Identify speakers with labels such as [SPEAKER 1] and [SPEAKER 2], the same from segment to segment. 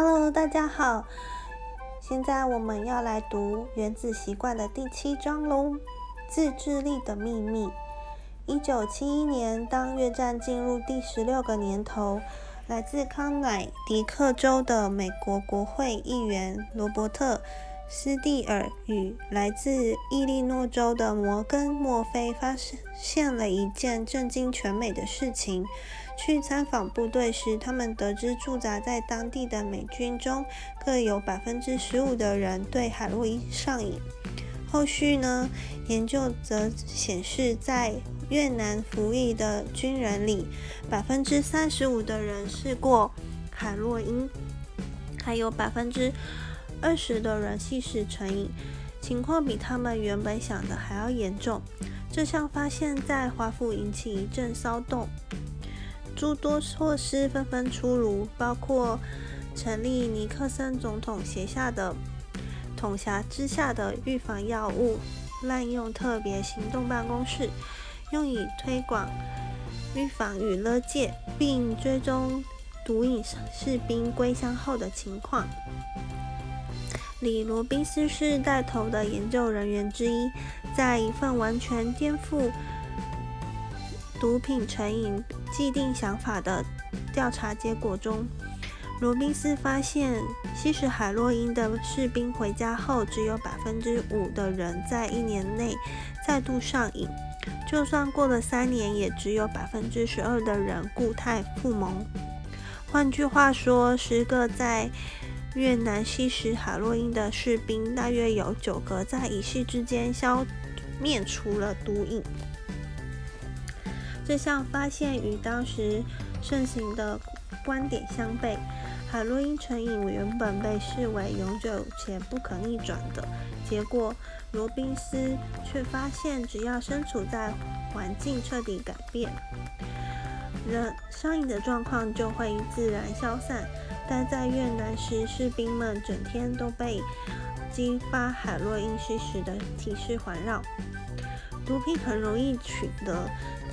[SPEAKER 1] Hello，大家好。现在我们要来读《原子习惯》的第七章喽，《自制力的秘密》。一九七一年，当越战进入第十六个年头，来自康乃狄克州的美国国会议员罗伯特。斯蒂尔与来自伊利诺州的摩根·墨菲发现了一件震惊全美的事情：去参访部队时，他们得知驻扎在当地的美军中各有百分之十五的人对海洛因上瘾。后续呢，研究则显示，在越南服役的军人里，百分之三十五的人试过海洛因，还有百分之。二十的人吸食成瘾，情况比他们原本想的还要严重。这项发现，在华府引起一阵骚动，诸多措施纷纷出炉，包括成立尼克森总统辖下的统辖之下的预防药物滥用特别行动办公室，用以推广预防与勒戒，并追踪毒瘾士兵归乡后的情况。李罗宾斯是带头的研究人员之一，在一份完全颠覆毒品成瘾既定想法的调查结果中，罗宾斯发现，吸食海洛因的士兵回家后，只有百分之五的人在一年内再度上瘾；就算过了三年，也只有百分之十二的人固态复萌。换句话说，十个在越南吸食海洛因的士兵，大约有九个在一夕之间消灭除了毒瘾。这项发现与当时盛行的观点相悖：海洛因成瘾原本被视为永久且不可逆转的结果，罗宾斯却发现，只要身处在环境彻底改变，人上瘾的状况就会自然消散。待在越南时，士兵们整天都被激发海洛因吸食的提示环绕。毒品很容易取得，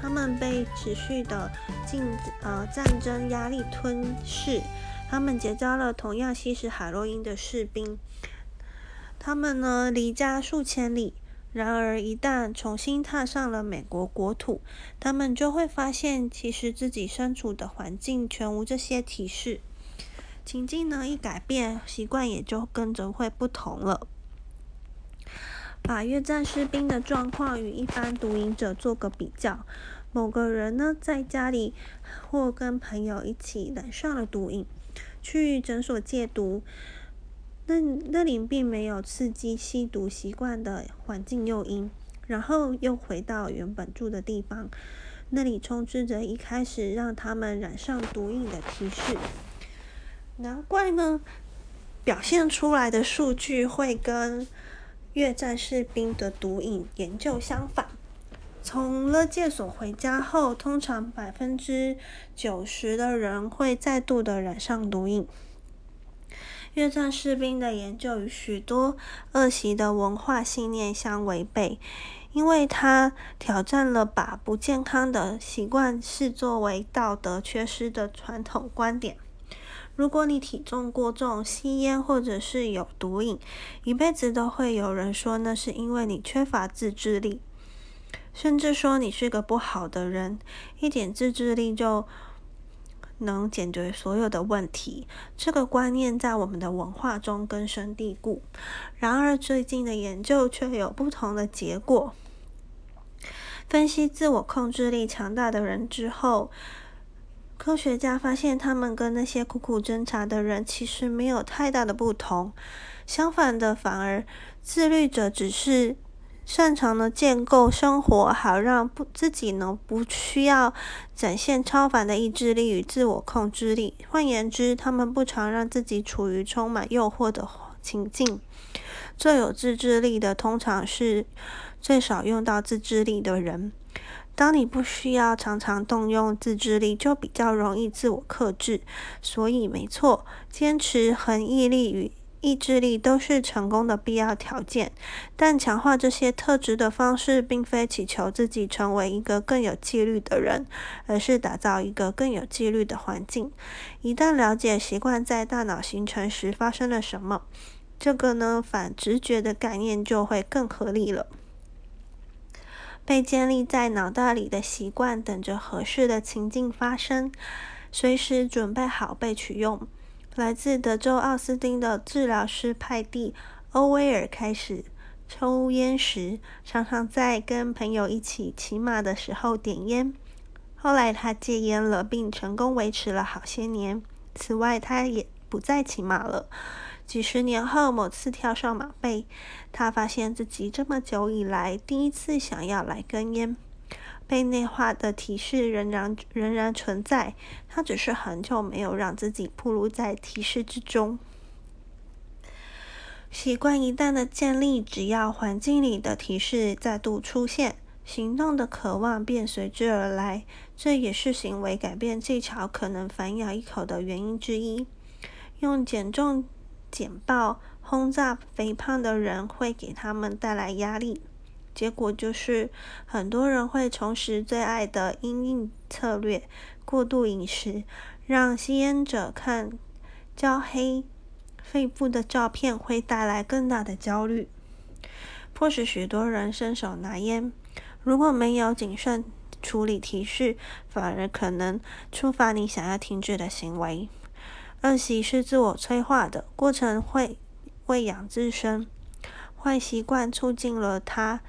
[SPEAKER 1] 他们被持续的竞呃战争压力吞噬。他们结交了同样吸食海洛因的士兵，他们呢离家数千里。然而，一旦重新踏上了美国国土，他们就会发现，其实自己身处的环境全无这些提示。情境呢一改变，习惯也就跟着会不同了。把越战士兵的状况与一般毒瘾者做个比较，某个人呢在家里或跟朋友一起染上了毒瘾，去诊所戒毒，那那里并没有刺激吸毒习惯的环境诱因，然后又回到原本住的地方，那里充斥着一开始让他们染上毒瘾的提示。难怪呢，表现出来的数据会跟越战士兵的毒瘾研究相反。从勒戒所回家后，通常百分之九十的人会再度的染上毒瘾。越战士兵的研究与许多恶习的文化信念相违背，因为他挑战了把不健康的习惯视作为道德缺失的传统观点。如果你体重过重、吸烟或者是有毒瘾，一辈子都会有人说那是因为你缺乏自制力，甚至说你是个不好的人。一点自制力就能解决所有的问题，这个观念在我们的文化中根深蒂固。然而，最近的研究却有不同的结果。分析自我控制力强大的人之后。科学家发现，他们跟那些苦苦挣扎的人其实没有太大的不同。相反的，反而自律者只是擅长的建构生活，好让不自己呢不需要展现超凡的意志力与自我控制力。换言之，他们不常让自己处于充满诱惑的情境。最有自制力的，通常是最少用到自制力的人。当你不需要常常动用自制力，就比较容易自我克制。所以，没错，坚持恒毅力与意志力都是成功的必要条件，但强化这些特质的方式，并非祈求自己成为一个更有纪律的人，而是打造一个更有纪律的环境。一旦了解习惯在大脑形成时发生了什么，这个呢反直觉的概念就会更合理了。被建立在脑袋里的习惯，等着合适的情境发生，随时准备好被取用。来自德州奥斯汀的治疗师派蒂·欧威尔开始抽烟时，常常在跟朋友一起骑马的时候点烟。后来他戒烟了，并成功维持了好些年。此外，他也不再骑马了。几十年后，某次跳上马背，他发现自己这么久以来第一次想要来根烟。被内化的提示仍然仍然存在，他只是很久没有让自己暴露在提示之中。习惯一旦的建立，只要环境里的提示再度出现，行动的渴望便随之而来。这也是行为改变技巧可能反咬一口的原因之一。用减重、简报轰炸肥胖的人，会给他们带来压力。结果就是，很多人会重拾最爱的阴影策略——过度饮食，让吸烟者看焦黑肺部的照片会带来更大的焦虑，迫使许多人伸手拿烟。如果没有谨慎处理提示，反而可能触发你想要停止的行为。恶习是自我催化的过程，会喂养自身。坏习惯促进了他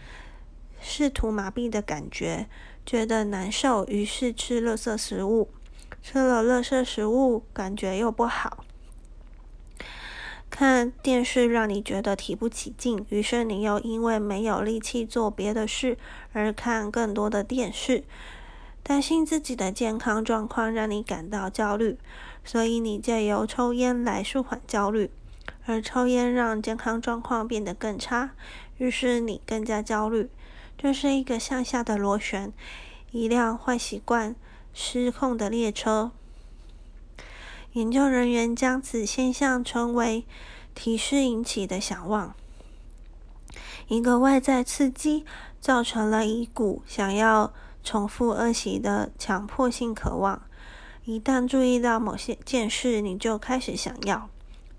[SPEAKER 1] 试图麻痹的感觉，觉得难受，于是吃垃圾食物。吃了垃圾食物，感觉又不好。看电视让你觉得提不起劲，于是你又因为没有力气做别的事而看更多的电视。担心自己的健康状况让你感到焦虑，所以你借由抽烟来舒缓焦虑。而抽烟让健康状况变得更差，于是你更加焦虑。这是一个向下的螺旋，一辆坏习惯失控的列车。研究人员将此现象称为提示引起的想望。一个外在刺激造成了一股想要重复恶习的强迫性渴望。一旦注意到某些件事，你就开始想要。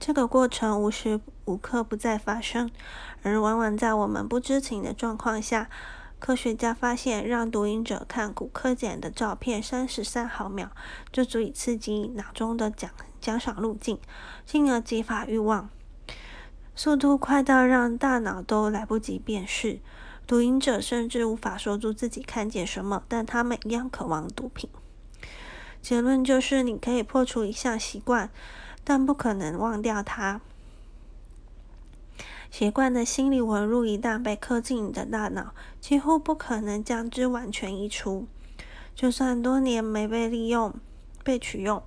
[SPEAKER 1] 这个过程无时无刻不在发生，而往往在我们不知情的状况下。科学家发现，让读瘾者看骨科检的照片三十三毫秒，就足以刺激脑中的奖奖赏路径，进而激发欲望。速度快到让大脑都来不及辨识。毒瘾者甚至无法说出自己看见什么，但他们一样渴望毒品。结论就是，你可以破除一项习惯。但不可能忘掉它。习惯的心理纹路一旦被刻进你的大脑，几乎不可能将之完全移除。就算多年没被利用、被取用，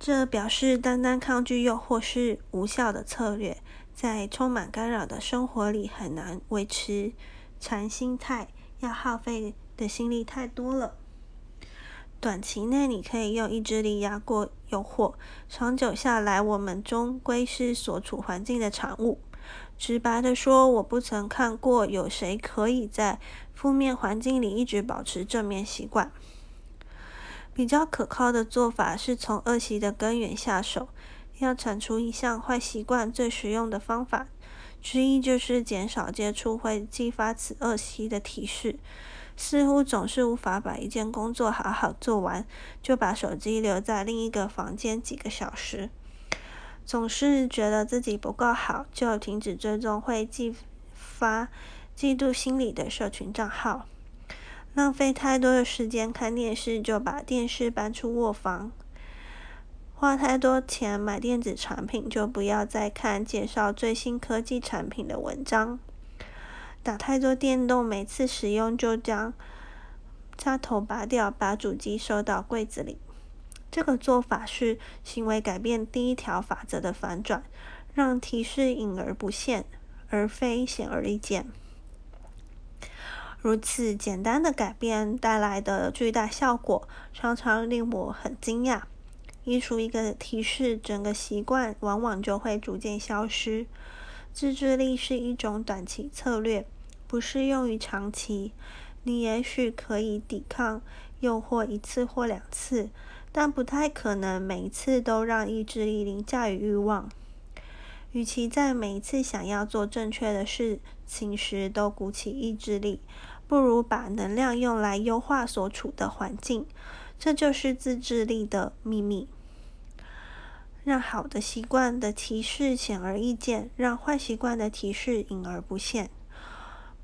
[SPEAKER 1] 这表示单单抗拒诱惑是无效的策略。在充满干扰的生活里，很难维持禅心态，要耗费的心力太多了。短期内你可以用意志力压过诱惑，长久下来，我们终归是所处环境的产物。直白的说，我不曾看过有谁可以在负面环境里一直保持正面习惯。比较可靠的做法是从恶习的根源下手。要铲除一项坏习惯，最实用的方法之一就是减少接触会激发此恶习的提示。似乎总是无法把一件工作好好做完，就把手机留在另一个房间几个小时。总是觉得自己不够好，就停止追踪会激发嫉妒心理的社群账号。浪费太多的时间看电视，就把电视搬出卧房。花太多钱买电子产品，就不要再看介绍最新科技产品的文章。打太多电动，每次使用就将插头拔掉，把主机收到柜子里。这个做法是行为改变第一条法则的反转，让提示隐而不现，而非显而易见。如此简单的改变带来的巨大效果，常常令我很惊讶。移除一个提示，整个习惯往往就会逐渐消失。自制力是一种短期策略，不适用于长期。你也许可以抵抗诱惑一次或两次，但不太可能每一次都让意志力凌驾于欲望。与其在每一次想要做正确的事情时都鼓起意志力，不如把能量用来优化所处的环境。这就是自制力的秘密。让好的习惯的提示显而易见，让坏习惯的提示隐而不现。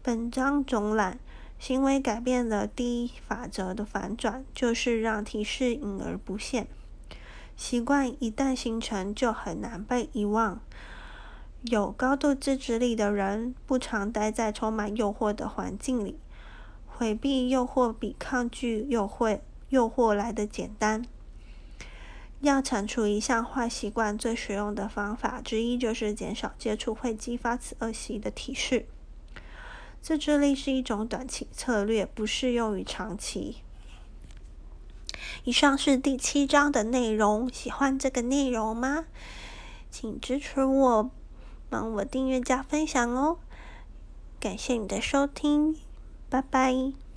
[SPEAKER 1] 本章总览：行为改变的第一法则的反转，就是让提示隐而不现。习惯一旦形成，就很难被遗忘。有高度自制力的人，不常待在充满诱惑的环境里。回避诱惑比抗拒诱惑。诱惑来的简单。要铲除一项坏习惯，最实用的方法之一就是减少接触会激发此恶习的提示。自制力是一种短期策略，不适用于长期。以上是第七章的内容。喜欢这个内容吗？请支持我，帮我订阅加分享哦。感谢你的收听，拜拜。